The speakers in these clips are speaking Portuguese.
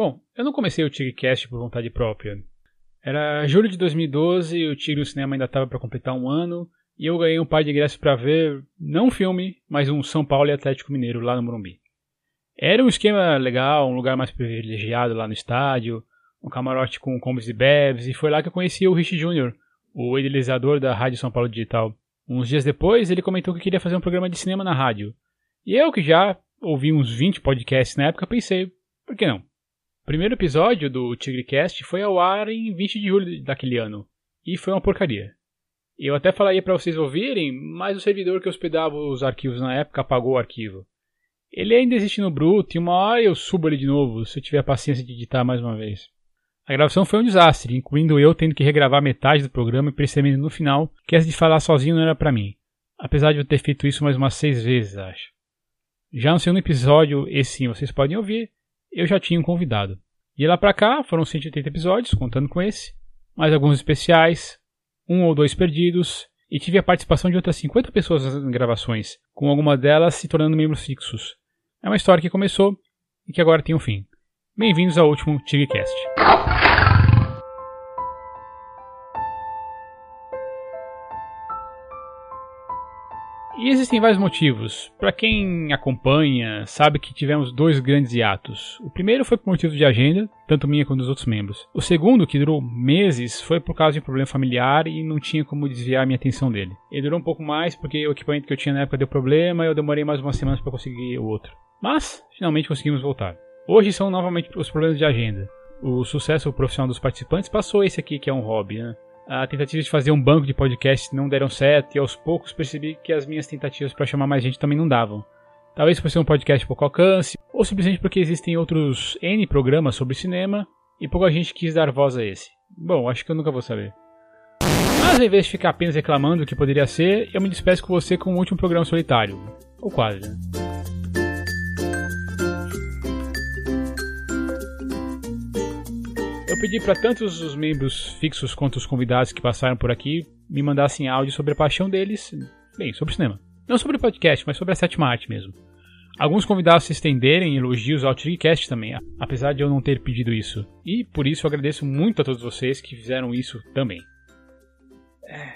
Bom, eu não comecei o Tigrecast por vontade própria. Era julho de 2012, o Tigre no Cinema ainda estava para completar um ano, e eu ganhei um par de ingressos para ver, não um filme, mas um São Paulo e Atlético Mineiro lá no Morumbi. Era um esquema legal, um lugar mais privilegiado lá no estádio, um camarote com combos e bebes, e foi lá que eu conheci o Rich Jr., o idealizador da Rádio São Paulo Digital. Uns dias depois, ele comentou que queria fazer um programa de cinema na rádio. E eu, que já ouvi uns 20 podcasts na época, pensei, por que não? O primeiro episódio do TigreCast foi ao ar em 20 de julho daquele ano, e foi uma porcaria. Eu até falaria para vocês ouvirem, mas o servidor que hospedava os arquivos na época apagou o arquivo. Ele ainda existe no Bruto e uma hora eu subo ele de novo, se eu tiver a paciência de editar mais uma vez. A gravação foi um desastre, incluindo eu tendo que regravar metade do programa e percebendo no final que essa de falar sozinho não era para mim. Apesar de eu ter feito isso mais umas seis vezes, acho. Já no segundo episódio, esse sim vocês podem ouvir, eu já tinha um convidado. E lá pra cá foram 180 episódios, contando com esse, mais alguns especiais, um ou dois perdidos, e tive a participação de outras 50 pessoas nas gravações, com alguma delas se tornando membros fixos. É uma história que começou e que agora tem um fim. Bem-vindos ao último TigCast. E existem vários motivos. Para quem acompanha, sabe que tivemos dois grandes hiatos. O primeiro foi por motivo de agenda, tanto minha quanto dos outros membros. O segundo, que durou meses, foi por causa de um problema familiar e não tinha como desviar a minha atenção dele. Ele durou um pouco mais porque o equipamento que eu tinha na época deu problema e eu demorei mais umas semanas para conseguir o outro. Mas, finalmente conseguimos voltar. Hoje são novamente os problemas de agenda. O sucesso profissional dos participantes passou esse aqui que é um hobby, né? A tentativa de fazer um banco de podcast não deram certo e aos poucos percebi que as minhas tentativas para chamar mais gente também não davam. Talvez por ser um podcast pouco alcance, ou simplesmente porque existem outros N programas sobre cinema e pouca gente quis dar voz a esse. Bom, acho que eu nunca vou saber. Mas ao invés de ficar apenas reclamando o que poderia ser, eu me despeço com você com um último programa solitário. Ou quase, né? Pedi para tantos os membros fixos quanto os convidados que passaram por aqui me mandassem áudio sobre a paixão deles, bem, sobre cinema. Não sobre o podcast, mas sobre a sétima arte mesmo. Alguns convidados se estenderem elogios ao Trigcast também, apesar de eu não ter pedido isso. E por isso eu agradeço muito a todos vocês que fizeram isso também. É,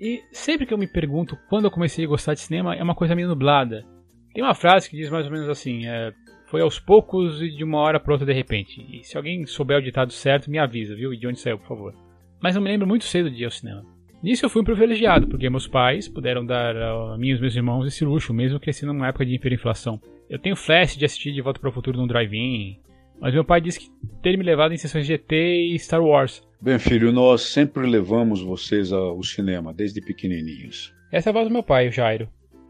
e sempre que eu me pergunto quando eu comecei a gostar de cinema, é uma coisa meio nublada. Tem uma frase que diz mais ou menos assim: é, foi aos poucos e de uma hora para outra de repente. E se alguém souber o ditado certo, me avisa, viu? E de onde saiu, por favor. Mas eu me lembro muito cedo de ir ao cinema. Nisso eu fui um privilegiado, porque meus pais puderam dar a mim e aos meus irmãos esse luxo, mesmo crescendo numa época de hiperinflação. Eu tenho flash de assistir De Volta para o Futuro num drive-in, mas meu pai disse que ter me levado em sessões de GT e Star Wars. Bem, filho, nós sempre levamos vocês ao cinema, desde pequenininhos. Essa é a voz do meu pai, o Jairo.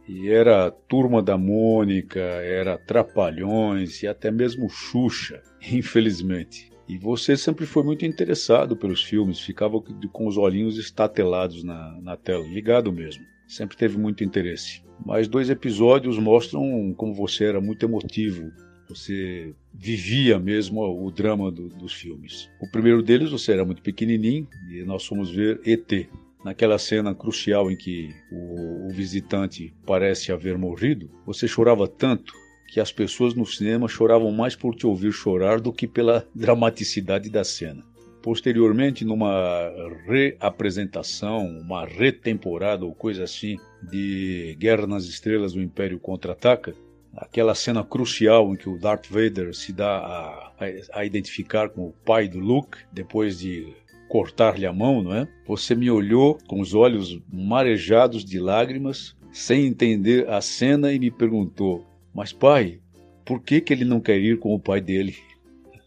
E era Turma da Mônica, era Trapalhões e até mesmo Xuxa, infelizmente. E você sempre foi muito interessado pelos filmes, ficava com os olhinhos estatelados na, na tela, ligado mesmo. Sempre teve muito interesse. Mas dois episódios mostram como você era muito emotivo. Você vivia mesmo o drama do, dos filmes. O primeiro deles, você era muito pequenininho e nós fomos ver ET, naquela cena crucial em que o, o visitante parece haver morrido, você chorava tanto que as pessoas no cinema choravam mais por te ouvir chorar do que pela dramaticidade da cena. Posteriormente, numa reapresentação, uma retemporada ou coisa assim de Guerra nas Estrelas do Império Contra-Ataca, aquela cena crucial em que o Darth Vader se dá a, a identificar com o pai do Luke, depois de cortar-lhe a mão, não é? Você me olhou com os olhos marejados de lágrimas, sem entender a cena e me perguntou: "Mas pai, por que que ele não quer ir com o pai dele?"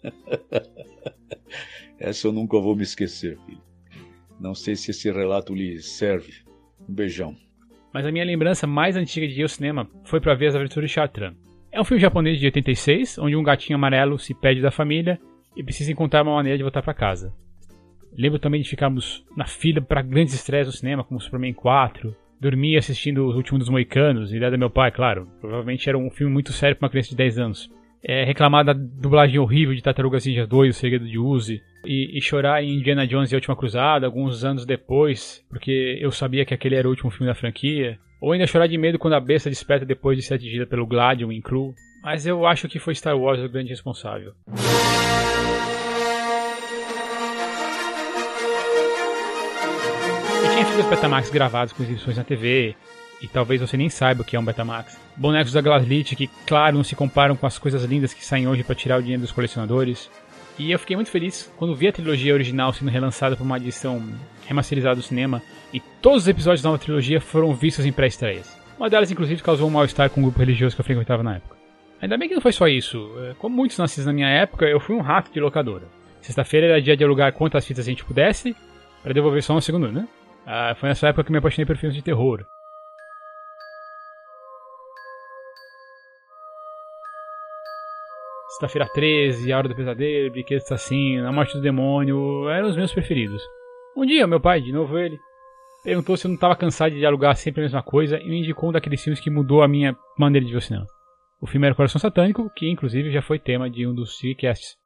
Essa eu nunca vou me esquecer, filho. Não sei se esse relato lhe serve. Um beijão. Mas a minha lembrança mais antiga de ir ao cinema foi para ver As Aventuras de Chartran. É um filme japonês de 86, onde um gatinho amarelo se pede da família e precisa encontrar uma maneira de voltar para casa. Lembro também de ficarmos na fila para grandes estreias do cinema, como Superman 4. Dormi assistindo O Último dos Moicanos, ideia do meu pai, claro. Provavelmente era um filme muito sério para uma criança de 10 anos. É, reclamar da dublagem horrível de Tartarugas Ninja 2, O Segredo de Uzi. E, e, chorar em Indiana Jones e a Última Cruzada, alguns anos depois, porque eu sabia que aquele era o último filme da franquia. Ou ainda chorar de medo quando a besta desperta depois de ser atingida pelo Gladium em mas eu acho que foi Star Wars o grande responsável. Tinha fitas Betamax gravados com exibições na TV, e talvez você nem saiba o que é um Betamax. Bonecos da Glaslit que, claro, não se comparam com as coisas lindas que saem hoje para tirar o dinheiro dos colecionadores. E eu fiquei muito feliz quando vi a trilogia original sendo relançada por uma edição remasterizada do cinema, e todos os episódios da nova trilogia foram vistos em pré-estreias. Uma delas, inclusive, causou um mal-estar com o um grupo religioso que eu frequentava na época. Ainda bem que não foi só isso. É, como muitos nascidos na minha época, eu fui um rato de locadora. Sexta-feira era dia de alugar quantas fitas a gente pudesse, para devolver só no segundo, né? Ah, foi nessa época que me apaixonei por filmes de terror. Sexta-feira 13, A Hora do Pesadelo, Brinquedo Assassino, A Morte do Demônio, eram os meus preferidos. Um dia, meu pai, de novo ele, perguntou se eu não estava cansado de alugar sempre a mesma coisa e me indicou um daqueles filmes que mudou a minha maneira de ver o cinema. O filme era Coração Satânico, que inclusive já foi tema de um dos Cinecasts.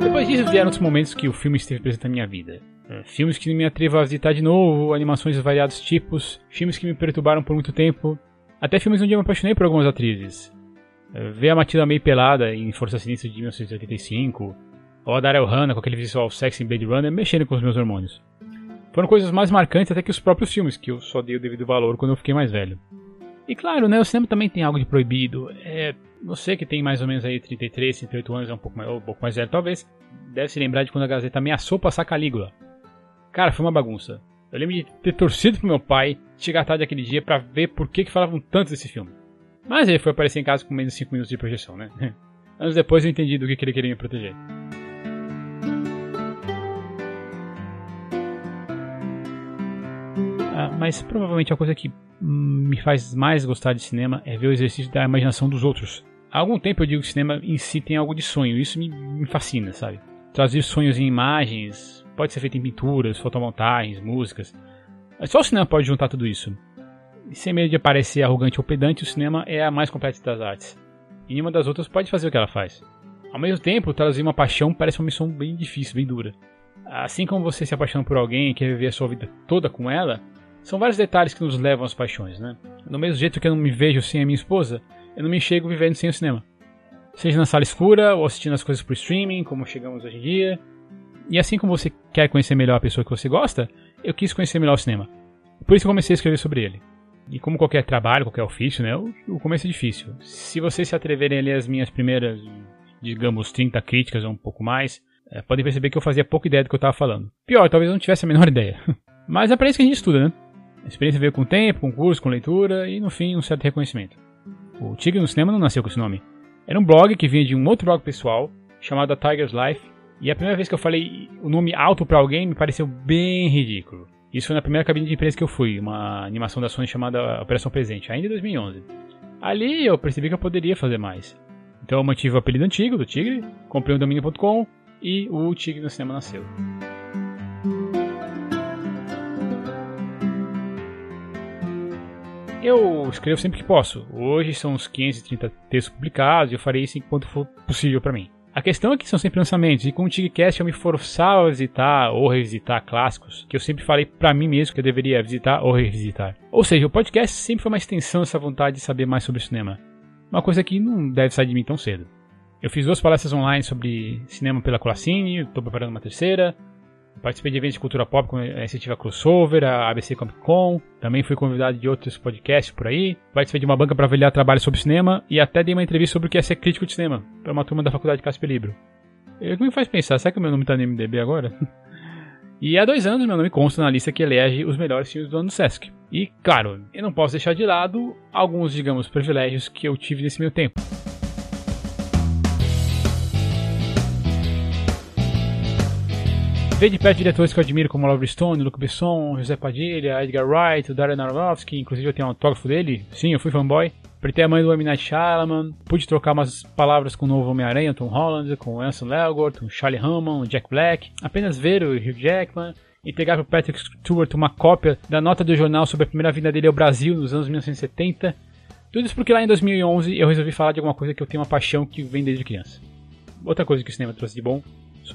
Depois disso vieram outros momentos que o filme esteve presente na minha vida. É, filmes que me atrevo a visitar de novo, animações de variados tipos, filmes que me perturbaram por muito tempo, até filmes onde eu me apaixonei por algumas atrizes. É, ver a Matilda meio pelada em Força Sinistra de 1985, ou a Daryl Hannah com aquele visual sexy em Blade Runner mexendo com os meus hormônios. Foram coisas mais marcantes até que os próprios filmes, que eu só dei o devido valor quando eu fiquei mais velho. E claro, né, o cinema também tem algo de proibido. É, você que tem mais ou menos aí 33, 38 anos, é um pouco mais, um pouco mais velho talvez, deve se lembrar de quando a Gazeta ameaçou passar Calígula. Cara, foi uma bagunça. Eu lembro de ter torcido pro meu pai chegar tarde aquele dia para ver por que, que falavam tanto desse filme. Mas ele foi aparecer em casa com menos de 5 minutos de projeção, né? Anos depois eu entendi do que, que ele queria me proteger. Mas provavelmente a coisa que me faz mais gostar de cinema é ver o exercício da imaginação dos outros. Há algum tempo eu digo que o cinema em si tem algo de sonho, isso me, me fascina, sabe? Trazer sonhos em imagens, pode ser feito em pinturas, fotomontagens, músicas. Só o cinema pode juntar tudo isso. E sem medo de parecer arrogante ou pedante, o cinema é a mais completa das artes. E nenhuma das outras pode fazer o que ela faz. Ao mesmo tempo, traduzir uma paixão parece uma missão bem difícil, bem dura. Assim como você se apaixona por alguém e quer viver a sua vida toda com ela, são vários detalhes que nos levam às paixões, né? Do mesmo jeito que eu não me vejo sem a minha esposa, eu não me enxergo vivendo sem o cinema. Seja na sala escura ou assistindo as coisas por streaming, como chegamos hoje em dia. E assim como você quer conhecer melhor a pessoa que você gosta, eu quis conhecer melhor o cinema. Por isso eu comecei a escrever sobre ele. E como qualquer trabalho, qualquer ofício, né, o, começo é difícil. Se vocês se atreverem a ler as minhas primeiras, digamos, 30 críticas ou um pouco mais, é, podem perceber que eu fazia pouca ideia do que eu estava falando. Pior, talvez eu não tivesse a menor ideia. Mas é para isso que a gente estuda, né? A experiência veio com o tempo, com curso, com leitura e, no fim, um certo reconhecimento. O Tigre no Cinema não nasceu com esse nome. Era um blog que vinha de um outro blog pessoal, chamado A Tiger's Life, e a primeira vez que eu falei o nome alto para alguém me pareceu bem ridículo. Isso foi na primeira cabine de imprensa que eu fui, uma animação da Sony chamada Operação Presente, ainda em 2011. Ali eu percebi que eu poderia fazer mais. Então eu mantive o apelido antigo do Tigre, comprei o domínio.com e o Tigre no Cinema nasceu. Eu escrevo sempre que posso. Hoje são uns 530 textos publicados e eu farei isso enquanto for possível para mim. A questão é que são sempre lançamentos, e com o Tigcast eu me forçava a visitar ou revisitar clássicos que eu sempre falei para mim mesmo que eu deveria visitar ou revisitar. Ou seja, o podcast sempre foi uma extensão dessa vontade de saber mais sobre cinema. Uma coisa que não deve sair de mim tão cedo. Eu fiz duas palestras online sobre cinema pela Colacine, estou preparando uma terceira. Participei de eventos de cultura pop com a iniciativa Crossover, a ABC Comic Con. Também fui convidado de outros podcasts por aí. Participei de uma banca para avaliar trabalho sobre cinema e até dei uma entrevista sobre o que é ser crítico de cinema para uma turma da faculdade de Casper Libro. O que me faz pensar, será que o meu nome está no MDB agora? e há dois anos meu nome consta na lista que elege os melhores filmes do ano do Sesc. E, claro, eu não posso deixar de lado alguns, digamos, privilégios que eu tive nesse meu tempo. Ver de perto diretores que eu admiro como Oliver Stone, Luc Besson, José Padilha, Edgar Wright, o Darren Aronofsky, inclusive eu tenho um autógrafo dele. Sim, eu fui fanboy. Apertei a mãe do M. Night pude trocar umas palavras com o novo Homem-Aranha, Tom Holland, com Anson Elgort, com Charlie Hammond, Jack Black. Apenas ver o Hugh Jackman e pegar para Patrick Stewart uma cópia da nota do jornal sobre a primeira vinda dele ao Brasil nos anos 1970. Tudo isso porque lá em 2011 eu resolvi falar de alguma coisa que eu tenho uma paixão que vem desde criança. Outra coisa que o cinema trouxe de bom,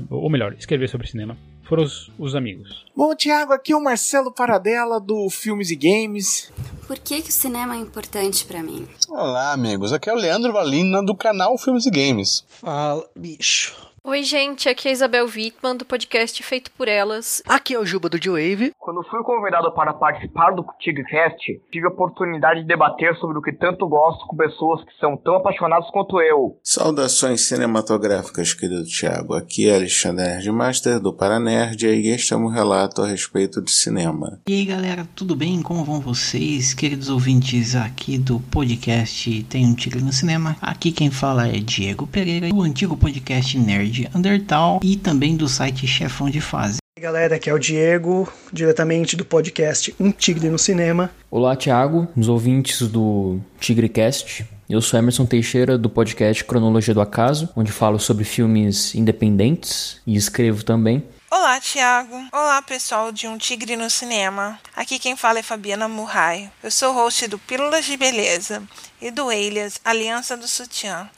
ou melhor, escrever sobre cinema foram os, os amigos. Bom, Thiago, aqui é o Marcelo Paradela do Filmes e Games. Por que, que o cinema é importante para mim? Olá, amigos. Aqui é o Leandro Valina do canal Filmes e Games. Fala, bicho. Oi, gente, aqui é a Isabel Wittmann, do podcast Feito por Elas. Aqui é o Juba do J-Wave. Quando fui convidado para participar do TigCast, tive a oportunidade de debater sobre o que tanto gosto com pessoas que são tão apaixonadas quanto eu. Saudações cinematográficas, querido Thiago. Aqui é Alexandre Nerdmaster do Paranerd e este é um relato a respeito de cinema. E aí, galera, tudo bem? Como vão vocês, queridos ouvintes aqui do podcast Tem um Tigre no Cinema? Aqui quem fala é Diego Pereira, do antigo podcast Nerd de Undertale e também do site Chefão de Fase. E galera, aqui é o Diego, diretamente do podcast Um Tigre no Cinema. Olá, Thiago, os ouvintes do TigreCast. Eu sou Emerson Teixeira do podcast Cronologia do Acaso, onde falo sobre filmes independentes e escrevo também. Olá, Thiago. Olá, pessoal de Um Tigre no Cinema. Aqui quem fala é Fabiana Murray. Eu sou host do Pílulas de Beleza e do Elias Aliança do Sutiã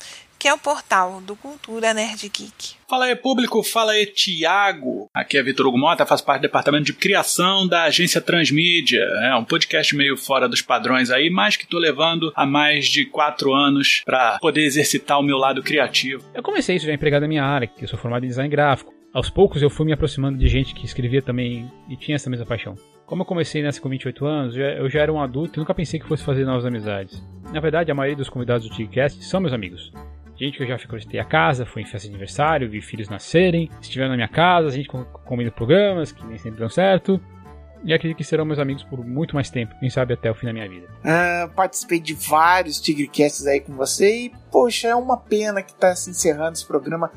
que é o portal do Cultura Nerd Geek. Fala aí, público, fala aí, Tiago. Aqui é Vitor Hugo Mota, faço parte do departamento de criação da agência Transmídia. É um podcast meio fora dos padrões aí, mas que estou levando há mais de quatro anos para poder exercitar o meu lado criativo. Eu comecei isso já empregado na minha área, que eu sou formado em design gráfico. Aos poucos eu fui me aproximando de gente que escrevia também e tinha essa mesma paixão. Como eu comecei nessa com 28 anos, eu já era um adulto e nunca pensei que fosse fazer novas amizades. Na verdade, a maioria dos convidados do TigCast são meus amigos. Gente que eu já frequentei a casa, fui em festa de aniversário, vi filhos nascerem, estiveram na minha casa, a gente comendo programas que nem sempre dão certo. E acredito que serão meus amigos por muito mais tempo, quem sabe até o fim da minha vida. Uh, participei de vários Tigrecasts aí com você e, poxa, é uma pena que tá se encerrando esse programa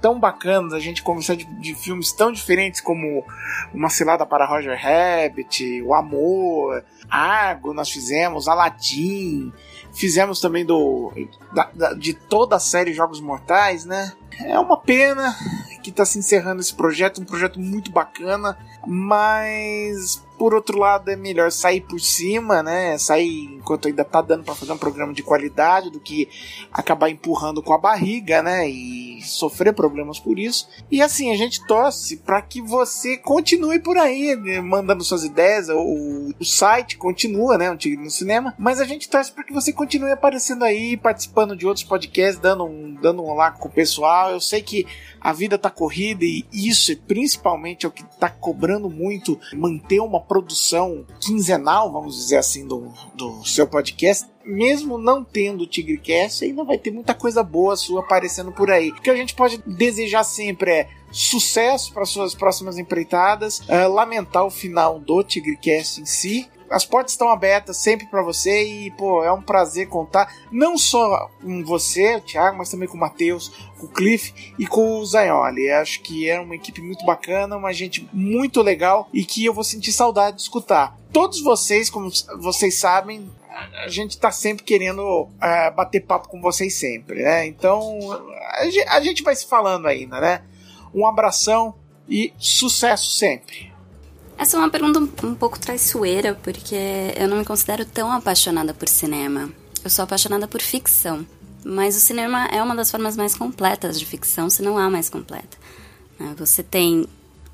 tão bacana, a gente conversar de, de, filmes tão diferentes como Uma Cilada para Roger Rabbit, O Amor, Argo nós fizemos, Aladdin, Fizemos também do da, da, de toda a série Jogos Mortais, né? É uma pena que está se encerrando esse projeto, um projeto muito bacana, mas por outro lado é melhor sair por cima, né? Sair enquanto ainda tá dando para fazer um programa de qualidade do que acabar empurrando com a barriga, né? E sofrer problemas por isso. E assim, a gente torce para que você continue por aí, né? mandando suas ideias. O, o site continua, né? Um Tigre no Cinema. Mas a gente torce para que você continue aparecendo aí, participando de outros podcasts, dando um, dando um olá com o pessoal. Eu sei que a vida tá corrida e isso é principalmente é o que tá cobrando muito manter uma produção quinzenal, vamos dizer assim, do, do seu podcast mesmo não tendo o TigreCast, ainda vai ter muita coisa boa sua aparecendo por aí. O que a gente pode desejar sempre é sucesso para suas próximas empreitadas, é, lamentar o final do TigreCast em si, as portas estão abertas sempre para você e, pô, é um prazer contar não só com você, Thiago, mas também com o Matheus, com o Cliff e com o Zayoli. Acho que é uma equipe muito bacana, uma gente muito legal e que eu vou sentir saudade de escutar. Todos vocês, como vocês sabem, a gente tá sempre querendo uh, bater papo com vocês sempre, né? Então a gente vai se falando ainda, né? Um abração e sucesso sempre. Essa é uma pergunta um pouco traiçoeira, porque eu não me considero tão apaixonada por cinema. Eu sou apaixonada por ficção. Mas o cinema é uma das formas mais completas de ficção, se não há mais completa. Né? Você tem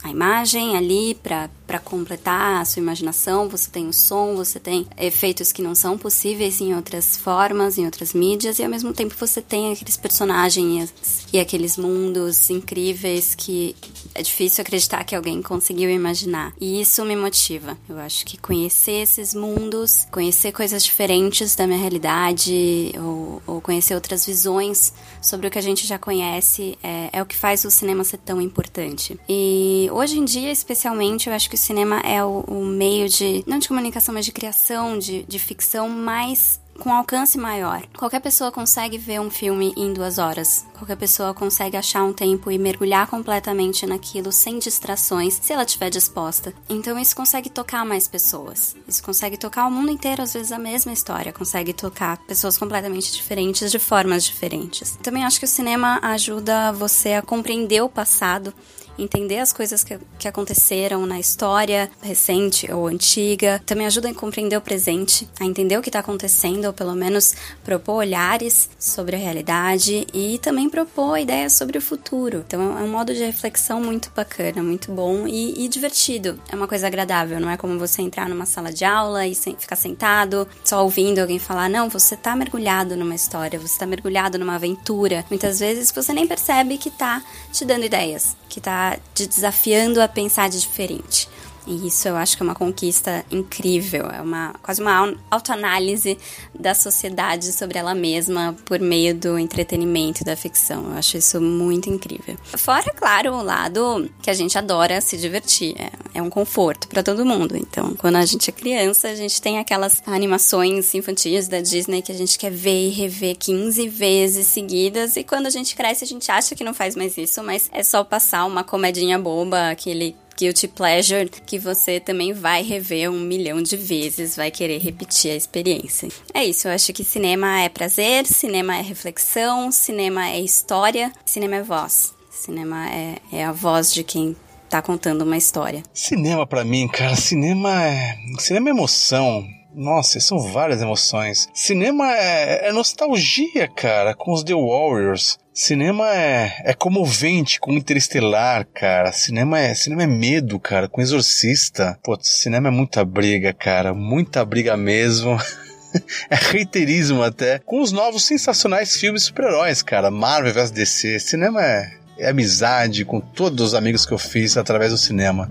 a imagem ali para completar a sua imaginação, você tem o som, você tem efeitos que não são possíveis em outras formas, em outras mídias, e ao mesmo tempo você tem aqueles personagens e aqueles mundos incríveis que é difícil acreditar que alguém conseguiu imaginar. E isso me motiva. Eu acho que conhecer esses mundos, conhecer coisas diferentes da minha realidade, ou, ou conhecer outras visões sobre o que a gente já conhece, é, é o que faz o cinema ser tão importante. E hoje em dia, especialmente, eu acho que o cinema é o, o meio de, não de comunicação, mas de criação, de, de ficção mais com alcance maior. Qualquer pessoa consegue ver um filme em duas horas. Qualquer pessoa consegue achar um tempo e mergulhar completamente naquilo sem distrações, se ela estiver disposta. Então isso consegue tocar mais pessoas. Isso consegue tocar o mundo inteiro, às vezes a mesma história. Consegue tocar pessoas completamente diferentes, de formas diferentes. Também acho que o cinema ajuda você a compreender o passado entender as coisas que, que aconteceram na história recente ou antiga. Também ajuda a compreender o presente, a entender o que está acontecendo, ou pelo menos propor olhares sobre a realidade e também propor ideias sobre o futuro. Então é um modo de reflexão muito bacana, muito bom e, e divertido. É uma coisa agradável, não é como você entrar numa sala de aula e sem, ficar sentado só ouvindo alguém falar. Não, você está mergulhado numa história, você está mergulhado numa aventura. Muitas vezes você nem percebe que está te dando ideias, que está te desafiando a pensar de diferente. E isso eu acho que é uma conquista incrível, é uma quase uma autoanálise da sociedade sobre ela mesma por meio do entretenimento da ficção. Eu acho isso muito incrível. Fora, claro, o lado que a gente adora se divertir, é, é um conforto para todo mundo. Então, quando a gente é criança, a gente tem aquelas animações infantis da Disney que a gente quer ver e rever 15 vezes seguidas, e quando a gente cresce, a gente acha que não faz mais isso, mas é só passar uma comedinha boba, aquele guilty pleasure que você também vai rever um milhão de vezes, vai querer repetir a experiência. É isso, eu acho que cinema é prazer, cinema é reflexão, cinema é história, cinema é voz. Cinema é, é a voz de quem tá contando uma história. Cinema para mim, cara, cinema é, cinema é emoção. Nossa, são várias emoções. Cinema é, é nostalgia, cara, com os The Warriors. Cinema é, é comovente com Interestelar, cara. Cinema é, cinema é medo, cara, com Exorcista. Pô, cinema é muita briga, cara. Muita briga mesmo. é reiterismo até. Com os novos sensacionais filmes super-heróis, cara. Marvel vs DC. Cinema é, é amizade com todos os amigos que eu fiz através do cinema.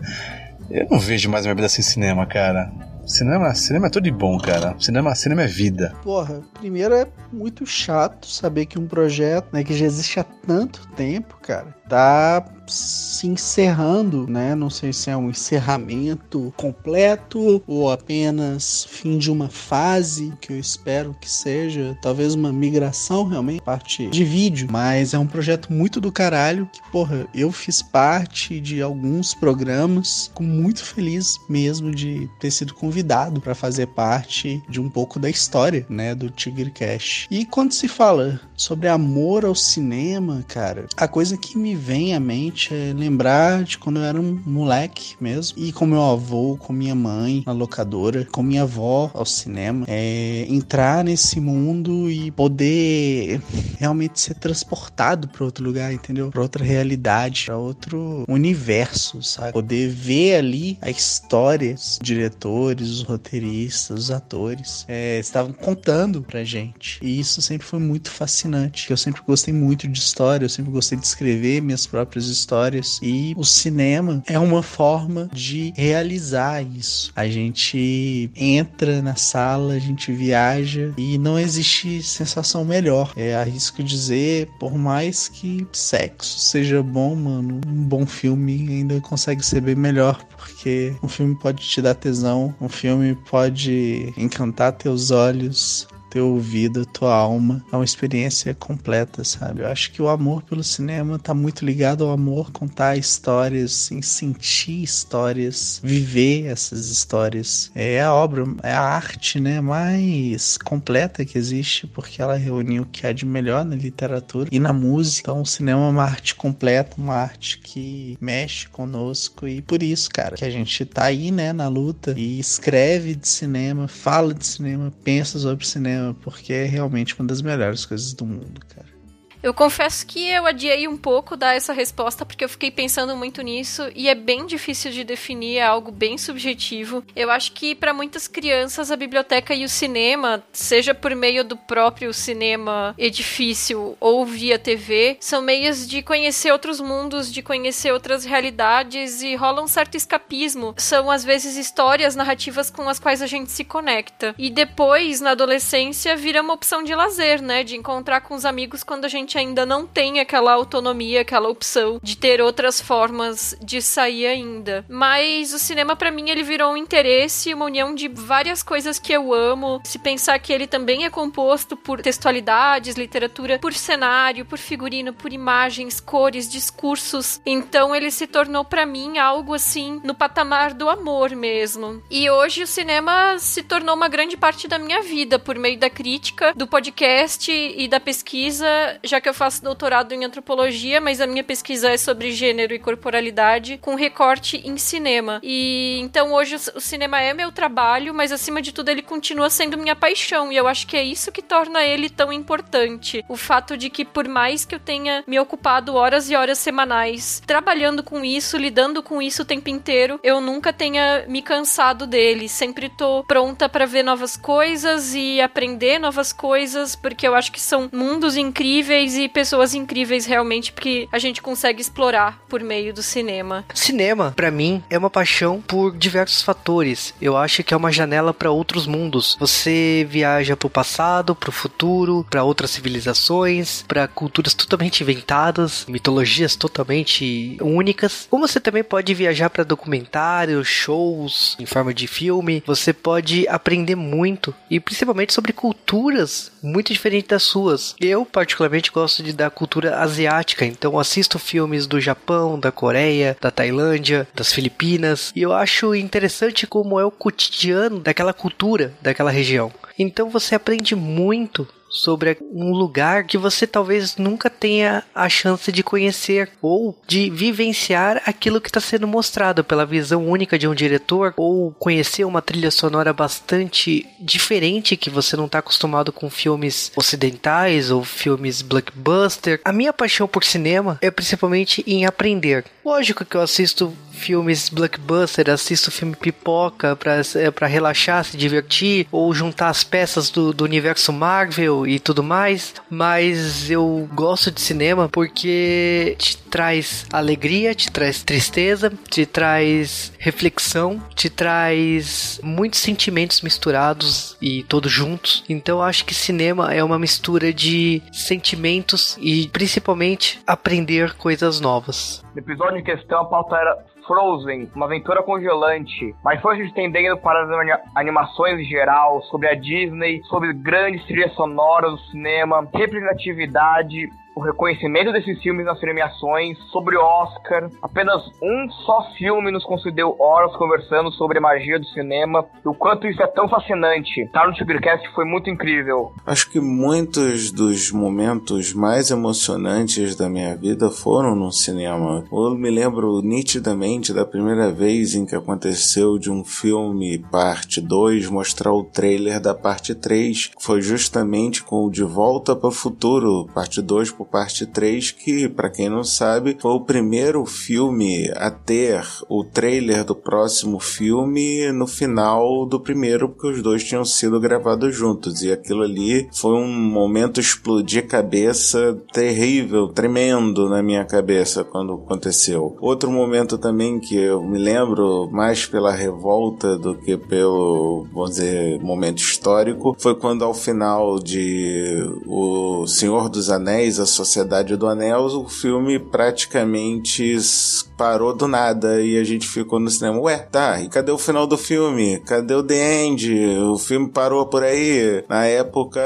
Eu não vejo mais minha vida sem cinema, cara. Cinema, cinema é tudo de bom, cara. Cinema, cinema é vida. Porra, primeiro é muito chato saber que um projeto, né, que já existe há tanto tempo, cara, tá se encerrando, né? Não sei se é um encerramento completo ou apenas fim de uma fase, que eu espero que seja, talvez uma migração realmente, parte de vídeo, mas é um projeto muito do caralho que, porra, eu fiz parte de alguns programas, fico muito feliz mesmo de ter sido convidado para fazer parte de um pouco da história, né, do Tigre Cash. E quando se fala sobre amor ao cinema, cara, a coisa que me vem à mente é lembrar de quando eu era um moleque mesmo. E com meu avô, com minha mãe na locadora, com minha avó ao cinema. É, entrar nesse mundo e poder realmente ser transportado para outro lugar, entendeu? Para outra realidade, para outro universo, sabe? Poder ver ali a história, os diretores, os roteiristas, os atores é, estavam contando pra gente. E isso sempre foi muito fascinante. Eu sempre gostei muito de história, eu sempre gostei de escrever minhas próprias histórias e o cinema é uma forma de realizar isso. A gente entra na sala, a gente viaja e não existe sensação melhor. É arrisco dizer, por mais que sexo seja bom, mano, um bom filme ainda consegue ser bem melhor porque um filme pode te dar tesão, um filme pode encantar teus olhos, teu ouvido, tua alma. É uma experiência completa, sabe? Eu acho que o amor pelo cinema tá muito ligado ao amor contar histórias, assim, sentir histórias, viver essas histórias. É a obra, é a arte, né, mais completa que existe, porque ela reúne o que há de melhor na literatura e na música. Então, o cinema é uma arte completa, uma arte que mexe conosco e por isso, cara, que a gente tá aí, né, na luta e escreve de cinema, fala de cinema, pensa sobre cinema porque é realmente uma das melhores coisas do mundo, cara. Eu confesso que eu adiei um pouco dar essa resposta porque eu fiquei pensando muito nisso e é bem difícil de definir, é algo bem subjetivo. Eu acho que para muitas crianças a biblioteca e o cinema, seja por meio do próprio cinema edifício ou via TV, são meios de conhecer outros mundos, de conhecer outras realidades e rola um certo escapismo. São às vezes histórias, narrativas com as quais a gente se conecta. E depois, na adolescência, vira uma opção de lazer, né, de encontrar com os amigos quando a gente ainda não tem aquela autonomia, aquela opção de ter outras formas de sair ainda. Mas o cinema para mim ele virou um interesse, uma união de várias coisas que eu amo. Se pensar que ele também é composto por textualidades, literatura, por cenário, por figurino, por imagens, cores, discursos. Então ele se tornou para mim algo assim no patamar do amor mesmo. E hoje o cinema se tornou uma grande parte da minha vida por meio da crítica, do podcast e da pesquisa. Já já que eu faço doutorado em antropologia, mas a minha pesquisa é sobre gênero e corporalidade, com recorte em cinema. E então hoje o cinema é meu trabalho, mas acima de tudo ele continua sendo minha paixão. E eu acho que é isso que torna ele tão importante. O fato de que, por mais que eu tenha me ocupado horas e horas semanais trabalhando com isso, lidando com isso o tempo inteiro, eu nunca tenha me cansado dele. Sempre tô pronta para ver novas coisas e aprender novas coisas, porque eu acho que são mundos incríveis e pessoas incríveis realmente, porque a gente consegue explorar por meio do cinema. Cinema, para mim, é uma paixão por diversos fatores. Eu acho que é uma janela para outros mundos. Você viaja pro passado, pro futuro, para outras civilizações, para culturas totalmente inventadas, mitologias totalmente únicas. Como você também pode viajar para documentários, shows em forma de filme, você pode aprender muito e principalmente sobre culturas muito diferentes das suas. Eu particularmente gosto de da cultura asiática, então assisto filmes do Japão, da Coreia, da Tailândia, das Filipinas e eu acho interessante como é o cotidiano daquela cultura, daquela região. Então você aprende muito sobre um lugar que você talvez nunca tenha a chance de conhecer ou de vivenciar aquilo que está sendo mostrado pela visão única de um diretor ou conhecer uma trilha sonora bastante diferente que você não está acostumado com filmes ocidentais ou filmes blockbuster. A minha paixão por cinema é principalmente em aprender. Lógico que eu assisto filmes blockbuster, assisto filme pipoca pra, pra relaxar, se divertir, ou juntar as peças do, do universo Marvel e tudo mais, mas eu gosto de cinema porque te traz alegria, te traz tristeza, te traz reflexão, te traz muitos sentimentos misturados e todos juntos. Então acho que cinema é uma mistura de sentimentos e principalmente aprender coisas novas. No episódio em questão, a pauta era Frozen, uma aventura congelante, mas se estendendo para as animações em geral, sobre a Disney, sobre grandes trilhas sonoras do cinema, representatividade o reconhecimento desses filmes nas premiações, sobre o Oscar. Apenas um só filme nos concedeu horas conversando sobre a magia do cinema e o quanto isso é tão fascinante. Estar tá no Tigercast foi muito incrível. Acho que muitos dos momentos mais emocionantes da minha vida foram no cinema. Eu me lembro nitidamente da primeira vez em que aconteceu de um filme parte 2 mostrar o trailer da parte 3, que foi justamente com o De Volta para o Futuro, parte 2 por parte 3, que, para quem não sabe, foi o primeiro filme a ter o trailer do próximo filme no final do primeiro, porque os dois tinham sido gravados juntos. E aquilo ali foi um momento explodir cabeça terrível, tremendo na minha cabeça quando aconteceu. Outro momento também que eu me lembro mais pela revolta do que pelo, vamos dizer, momento histórico, foi quando ao final de O Senhor dos Anéis, a Sociedade do Anel, o filme praticamente parou do nada e a gente ficou no cinema. Ué, tá, e cadê o final do filme? Cadê o The End? O filme parou por aí. Na época,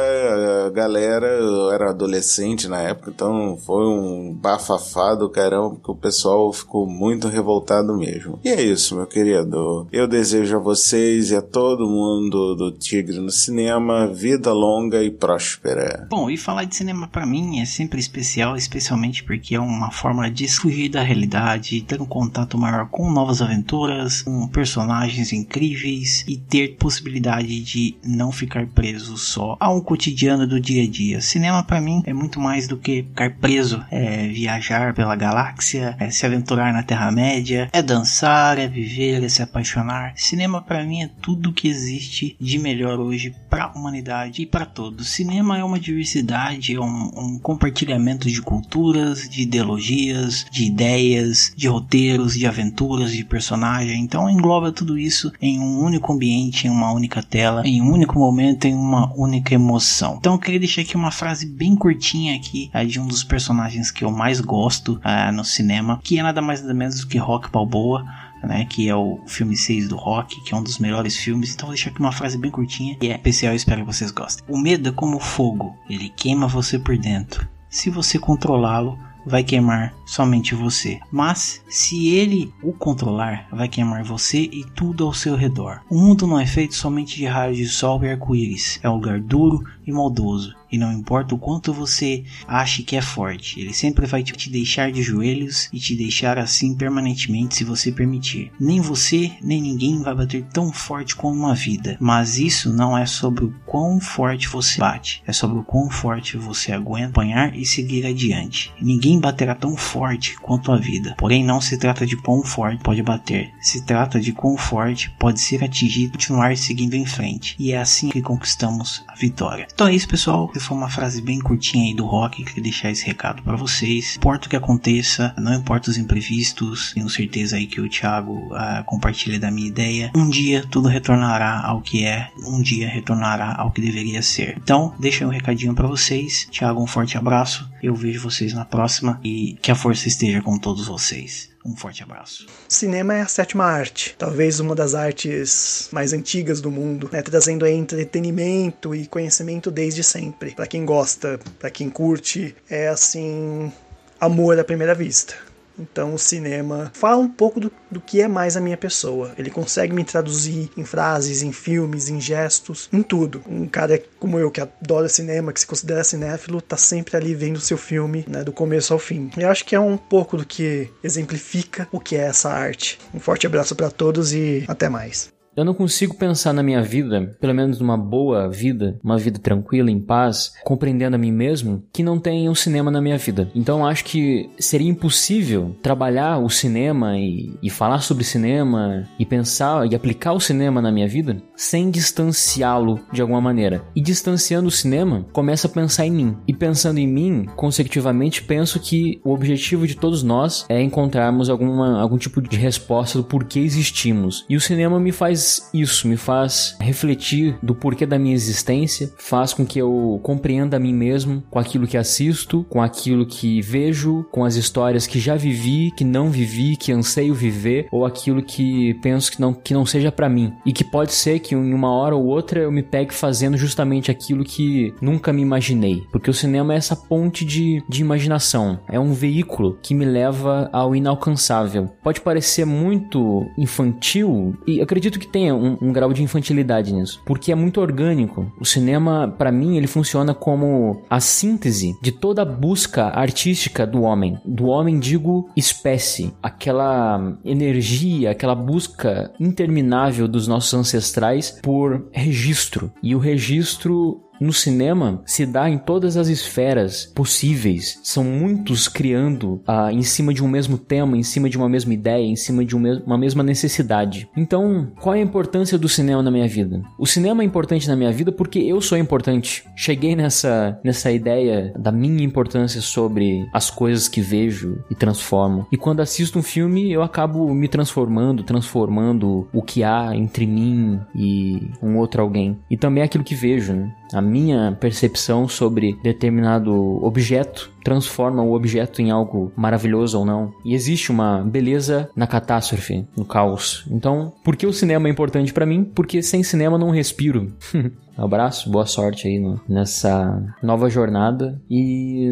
a galera, era adolescente na época, então foi um bafafá do caramba, porque o pessoal ficou muito revoltado mesmo. E é isso, meu querido. Eu desejo a vocês e a todo mundo do Tigre no Cinema vida longa e próspera. Bom, e falar de cinema para mim é sempre especial, especialmente porque é uma forma de fugir da realidade, ter um contato maior com novas aventuras, com personagens incríveis e ter possibilidade de não ficar preso só a um cotidiano do dia a dia. Cinema para mim é muito mais do que ficar preso, é viajar pela galáxia, é se aventurar na Terra-média, é dançar, é viver, é se apaixonar. Cinema para mim é tudo que existe de melhor hoje para a humanidade e para todos. Cinema é uma diversidade, é um, um compartilhamento de culturas, de ideologias, de ideias, de roteiros, de aventuras, de personagem. Então engloba tudo isso em um único ambiente, em uma única tela, em um único momento, em uma única emoção. Então eu queria deixar aqui uma frase bem curtinha aqui é, de um dos personagens que eu mais gosto é, no cinema, que é nada mais nada menos do que Rock Balboa. Né, que é o filme 6 do Rock, que é um dos melhores filmes. Então vou deixar aqui uma frase bem curtinha e é especial, espero que vocês gostem. O medo é como fogo, ele queima você por dentro. Se você controlá-lo, vai queimar somente você. Mas se ele o controlar, vai queimar você e tudo ao seu redor. O mundo não é feito somente de raios de sol e arco-íris. É um lugar duro e maldoso E não importa o quanto você ache que é forte, ele sempre vai te deixar de joelhos e te deixar assim permanentemente se você permitir. Nem você, nem ninguém vai bater tão forte como a vida. Mas isso não é sobre o quão forte você bate, é sobre o quão forte você aguenta apanhar e seguir adiante. Ninguém baterá tão forte quanto a vida. Porém, não se trata de quão forte pode bater, se trata de quão forte pode ser atingido e continuar seguindo em frente. E é assim que conquistamos a vitória. Então é isso, pessoal. Foi uma frase bem curtinha aí do rock. Queria deixar esse recado para vocês. Importa o que aconteça, não importa os imprevistos. Tenho certeza aí que o Thiago uh, compartilha da minha ideia. Um dia tudo retornará ao que é, um dia retornará ao que deveria ser. Então, deixa um recadinho para vocês. Thiago, um forte abraço. Eu vejo vocês na próxima e que a força esteja com todos vocês. Um forte abraço. Cinema é a sétima arte, talvez uma das artes mais antigas do mundo, né? trazendo entretenimento e conhecimento desde sempre. Para quem gosta, para quem curte, é assim amor à primeira vista. Então o cinema fala um pouco do, do que é mais a minha pessoa. Ele consegue me traduzir em frases, em filmes, em gestos, em tudo. Um cara como eu, que adora cinema, que se considera cinéfilo, tá sempre ali vendo o seu filme, né, do começo ao fim. Eu acho que é um pouco do que exemplifica o que é essa arte. Um forte abraço para todos e até mais. Eu não consigo pensar na minha vida, pelo menos numa boa vida, uma vida tranquila, em paz, compreendendo a mim mesmo, que não tenha um cinema na minha vida. Então acho que seria impossível trabalhar o cinema e, e falar sobre cinema e pensar e aplicar o cinema na minha vida sem distanciá-lo de alguma maneira. E distanciando o cinema, começa a pensar em mim. E pensando em mim, consecutivamente, penso que o objetivo de todos nós é encontrarmos alguma, algum tipo de resposta do porquê existimos. E o cinema me faz faz isso, me faz refletir do porquê da minha existência, faz com que eu compreenda a mim mesmo com aquilo que assisto, com aquilo que vejo, com as histórias que já vivi, que não vivi, que anseio viver, ou aquilo que penso que não, que não seja para mim. E que pode ser que em uma hora ou outra eu me pegue fazendo justamente aquilo que nunca me imaginei. Porque o cinema é essa ponte de, de imaginação, é um veículo que me leva ao inalcançável. Pode parecer muito infantil, e acredito que tenha um, um, grau de infantilidade nisso, porque é muito orgânico. O cinema, para mim, ele funciona como a síntese de toda a busca artística do homem. Do homem, digo, espécie. Aquela energia, aquela busca interminável dos nossos ancestrais por registro. E o registro no cinema se dá em todas as esferas possíveis. São muitos criando ah, em cima de um mesmo tema, em cima de uma mesma ideia, em cima de uma mesma necessidade. Então, qual é a importância do cinema na minha vida? O cinema é importante na minha vida porque eu sou importante. Cheguei nessa, nessa ideia da minha importância sobre as coisas que vejo e transformo. E quando assisto um filme, eu acabo me transformando, transformando o que há entre mim e um outro alguém. E também aquilo que vejo, né? A minha percepção sobre determinado objeto transforma o objeto em algo maravilhoso ou não. E existe uma beleza na catástrofe, no caos. Então, por que o cinema é importante para mim? Porque sem cinema não respiro. Abraço, boa sorte aí no, nessa nova jornada e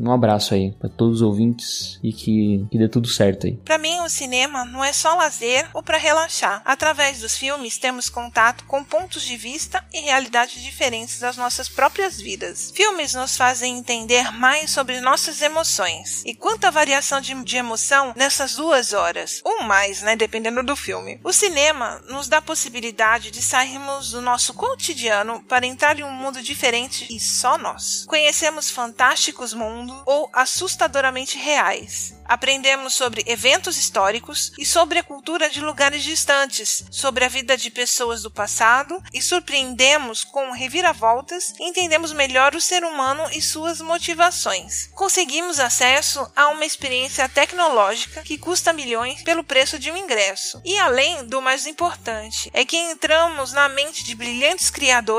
um abraço aí para todos os ouvintes e que, que dê tudo certo aí. Para mim, o cinema não é só lazer ou para relaxar. Através dos filmes, temos contato com pontos de vista e realidades diferentes das nossas próprias vidas. Filmes nos fazem entender mais sobre nossas emoções e quanta variação de, de emoção nessas duas horas, ou mais, né, dependendo do filme. O cinema nos dá a possibilidade de sairmos do nosso cotidiano para entrar em um mundo diferente e só nós. Conhecemos fantásticos mundos ou assustadoramente reais. Aprendemos sobre eventos históricos e sobre a cultura de lugares distantes, sobre a vida de pessoas do passado e surpreendemos com reviravoltas entendemos melhor o ser humano e suas motivações. Conseguimos acesso a uma experiência tecnológica que custa milhões pelo preço de um ingresso. E além do mais importante, é que entramos na mente de brilhantes criadores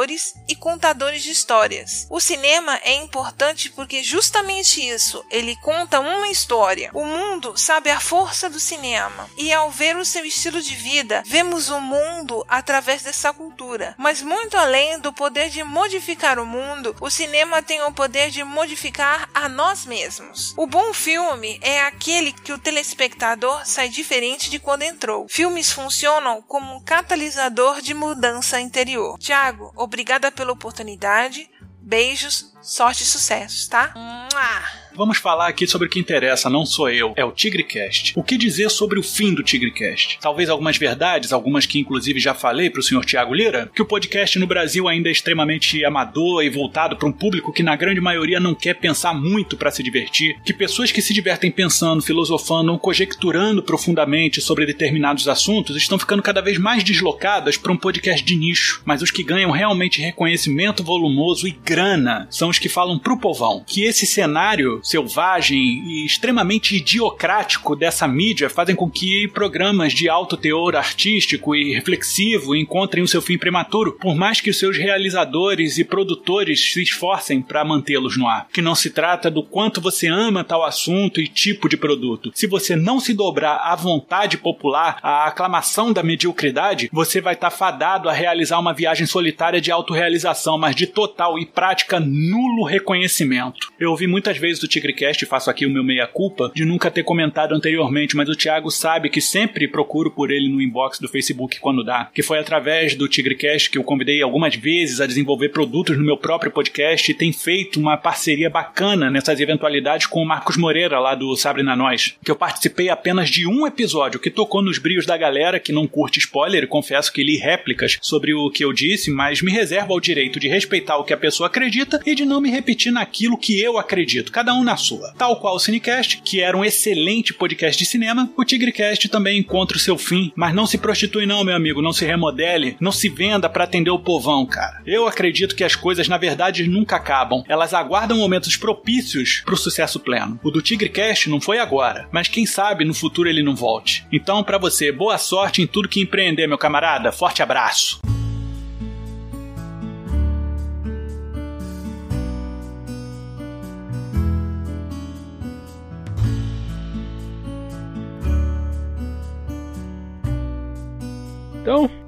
e contadores de histórias. O cinema é importante porque justamente isso, ele conta uma história o mundo sabe a força do cinema, e ao ver o seu estilo de vida, vemos o mundo através dessa cultura. Mas muito além do poder de modificar o mundo, o cinema tem o poder de modificar a nós mesmos. O bom filme é aquele que o telespectador sai diferente de quando entrou. Filmes funcionam como um catalisador de mudança interior. Tiago, obrigada pela oportunidade. Beijos, sorte e sucessos, tá? Mua! Vamos falar aqui sobre o que interessa, não sou eu, é o TigreCast. O que dizer sobre o fim do TigreCast? Talvez algumas verdades, algumas que inclusive já falei para o senhor Tiago Lira, que o podcast no Brasil ainda é extremamente amador e voltado para um público que na grande maioria não quer pensar muito para se divertir, que pessoas que se divertem pensando, filosofando conjecturando profundamente sobre determinados assuntos estão ficando cada vez mais deslocadas para um podcast de nicho, mas os que ganham realmente reconhecimento volumoso e grana são os que falam pro povão que esse cenário selvagem e extremamente idiocrático dessa mídia fazem com que programas de alto teor artístico e reflexivo encontrem o seu fim prematuro, por mais que os seus realizadores e produtores se esforcem para mantê-los no ar. Que não se trata do quanto você ama tal assunto e tipo de produto. Se você não se dobrar à vontade popular, à aclamação da mediocridade, você vai estar tá fadado a realizar uma viagem solitária de autorrealização, mas de total e prática nulo reconhecimento. Eu ouvi muitas vezes o Tigrecast, faço aqui o meu meia-culpa, de nunca ter comentado anteriormente, mas o Thiago sabe que sempre procuro por ele no inbox do Facebook quando dá. Que foi através do Tigrecast que eu convidei algumas vezes a desenvolver produtos no meu próprio podcast e tem feito uma parceria bacana nessas eventualidades com o Marcos Moreira, lá do Sabre na Nós. Que eu participei apenas de um episódio que tocou nos brios da galera que não curte spoiler e confesso que li réplicas sobre o que eu disse, mas me reservo ao direito de respeitar o que a pessoa acredita e de não me repetir naquilo que eu acredito. Cada um na sua. Tal qual o Cinecast, que era um excelente podcast de cinema, o Tigrecast também encontra o seu fim, mas não se prostitui não, meu amigo, não se remodele, não se venda para atender o povão, cara. Eu acredito que as coisas na verdade nunca acabam. Elas aguardam momentos propícios pro sucesso pleno. O do Tigrecast não foi agora, mas quem sabe no futuro ele não volte. Então, para você, boa sorte em tudo que empreender, meu camarada. Forte abraço.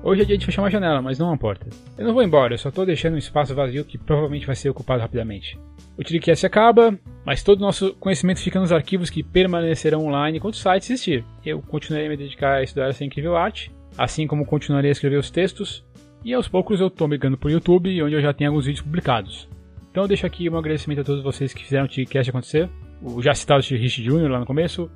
Hoje é dia de fechar uma janela, mas não uma porta. Eu não vou embora, eu só tô deixando um espaço vazio que provavelmente vai ser ocupado rapidamente. O Tiricast acaba, mas todo o nosso conhecimento fica nos arquivos que permanecerão online enquanto o site existir. Eu continuarei a me dedicar a estudar essa incrível arte, assim como continuarei a escrever os textos, e aos poucos eu tô migrando pro YouTube, onde eu já tenho alguns vídeos publicados. Então eu deixo aqui um agradecimento a todos vocês que fizeram o Tiricast acontecer. O já citado Rich Jr. lá no começo,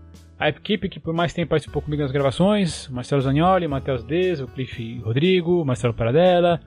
a equipe que por mais tempo participou comigo nas gravações, Marcelo Zagnoli, Matheus Dez, o Cliff Rodrigo, Marcelo Paradella,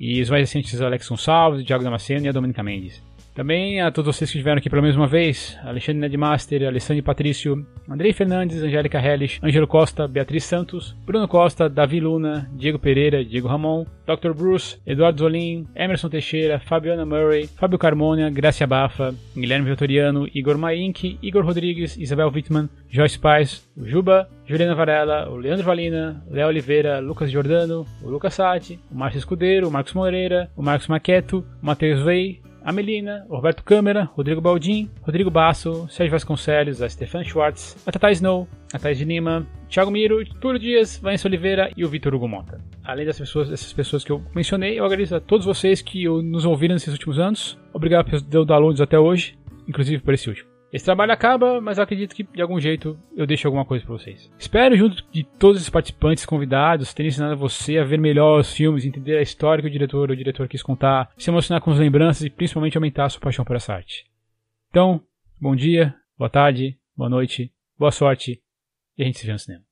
e os mais recentes Alex Gonçalves, Thiago Damasceno e a Dominica Mendes. Também a todos vocês que estiveram aqui pela mesma vez, Alexandre Nedmaster, Alessandro Patrício, Andrei Fernandes, Angélica Hellish, Ângelo Costa, Beatriz Santos, Bruno Costa, Davi Luna, Diego Pereira, Diego Ramon, Dr. Bruce, Eduardo Zolim, Emerson Teixeira, Fabiana Murray, Fábio Carmona, Gracia Bafa, Guilherme Vitoriano, Igor Maink, Igor Rodrigues, Isabel Wittmann, Joyce Paz, o Juba, Juliana Varela, o Leandro Valina, Léo Oliveira, Lucas Giordano, o Lucas Sati, o Márcio Escudeiro, o Marcos Moreira, o Marcos Maqueto, o Matheus Vei, a Melina, o Roberto Câmara, Rodrigo Baldim, Rodrigo Basso, Sérgio Vasconcelos, a Stefan Schwartz, a Tata Snow, a Thais de Lima, Thiago Miro, Túlio Dias, Vanessa Oliveira e o Vitor Hugo Monta. Além dessas pessoas, dessas pessoas que eu mencionei, eu agradeço a todos vocês que nos ouviram nesses últimos anos. Obrigado por downloads até hoje, inclusive por esse último. Esse trabalho acaba, mas eu acredito que de algum jeito eu deixo alguma coisa para vocês. Espero, junto de todos os participantes convidados, ter ensinado você a ver melhor os filmes, entender a história que o diretor ou o diretor quis contar, se emocionar com as lembranças e principalmente aumentar a sua paixão por essa arte. Então, bom dia, boa tarde, boa noite, boa sorte e a gente se vê no cinema.